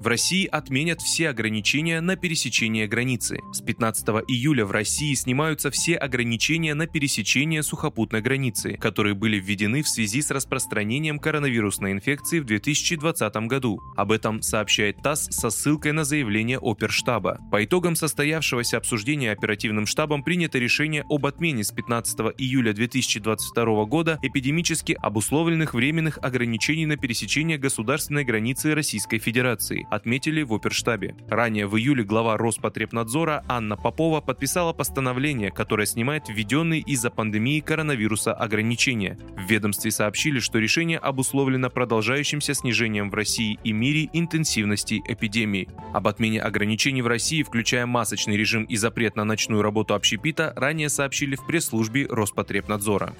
В России отменят все ограничения на пересечение границы. С 15 июля в России снимаются все ограничения на пересечение сухопутной границы, которые были введены в связи с распространением коронавирусной инфекции в 2020 году. Об этом сообщает ТАСС со ссылкой на заявление Оперштаба. По итогам состоявшегося обсуждения оперативным штабом принято решение об отмене с 15 июля 2022 года эпидемически обусловленных временных ограничений на пересечение государственной границы Российской Федерации отметили в оперштабе. Ранее в июле глава Роспотребнадзора Анна Попова подписала постановление, которое снимает введенные из-за пандемии коронавируса ограничения. В ведомстве сообщили, что решение обусловлено продолжающимся снижением в России и мире интенсивности эпидемии. Об отмене ограничений в России, включая масочный режим и запрет на ночную работу общепита, ранее сообщили в пресс-службе Роспотребнадзора.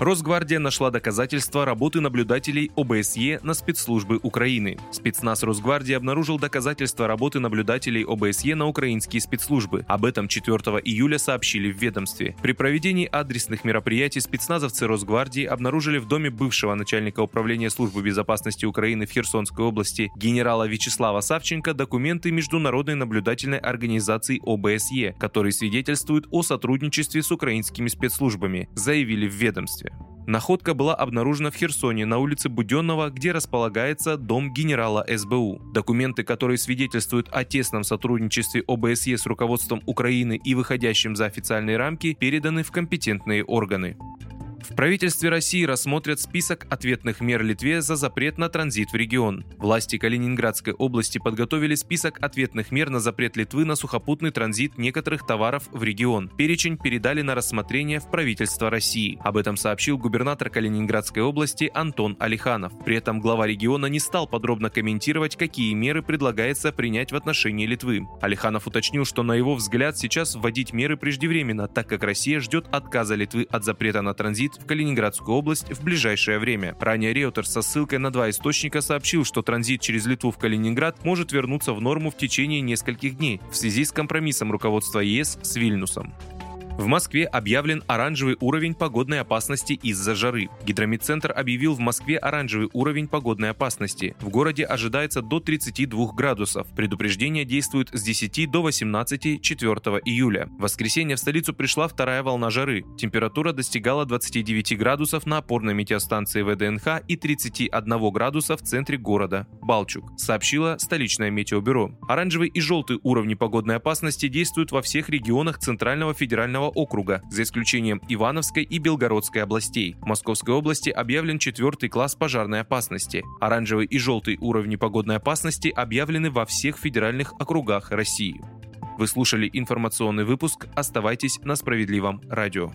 Росгвардия нашла доказательства работы наблюдателей ОБСЕ на спецслужбы Украины. Спецназ Росгвардии обнаружил доказательства работы наблюдателей ОБСЕ на украинские спецслужбы. Об этом 4 июля сообщили в ведомстве. При проведении адресных мероприятий спецназовцы Росгвардии обнаружили в доме бывшего начальника управления службы безопасности Украины в Херсонской области генерала Вячеслава Савченко документы Международной наблюдательной организации ОБСЕ, которые свидетельствуют о сотрудничестве с украинскими спецслужбами, заявили в ведомстве. Находка была обнаружена в Херсоне на улице Буденного, где располагается дом генерала СБУ. Документы, которые свидетельствуют о тесном сотрудничестве ОБСЕ с руководством Украины и выходящим за официальные рамки, переданы в компетентные органы. В правительстве России рассмотрят список ответных мер Литве за запрет на транзит в регион. Власти Калининградской области подготовили список ответных мер на запрет Литвы на сухопутный транзит некоторых товаров в регион. Перечень передали на рассмотрение в правительство России. Об этом сообщил губернатор Калининградской области Антон Алиханов. При этом глава региона не стал подробно комментировать, какие меры предлагается принять в отношении Литвы. Алиханов уточнил, что на его взгляд сейчас вводить меры преждевременно, так как Россия ждет отказа Литвы от запрета на транзит транзит в Калининградскую область в ближайшее время. Ранее риэлтор со ссылкой на два источника сообщил, что транзит через Литву в Калининград может вернуться в норму в течение нескольких дней в связи с компромиссом руководства ЕС с Вильнюсом. В Москве объявлен оранжевый уровень погодной опасности из-за жары. Гидромедцентр объявил в Москве оранжевый уровень погодной опасности. В городе ожидается до 32 градусов. Предупреждение действует с 10 до 18 4 июля. В воскресенье в столицу пришла вторая волна жары. Температура достигала 29 градусов на опорной метеостанции ВДНХ и 31 градуса в центре города Балчук, сообщила столичное метеобюро. Оранжевый и желтый уровни погодной опасности действуют во всех регионах Центрального федерального округа, за исключением Ивановской и Белгородской областей. В Московской области объявлен четвертый класс пожарной опасности. Оранжевый и желтый уровни погодной опасности объявлены во всех федеральных округах России. Вы слушали информационный выпуск. Оставайтесь на справедливом радио.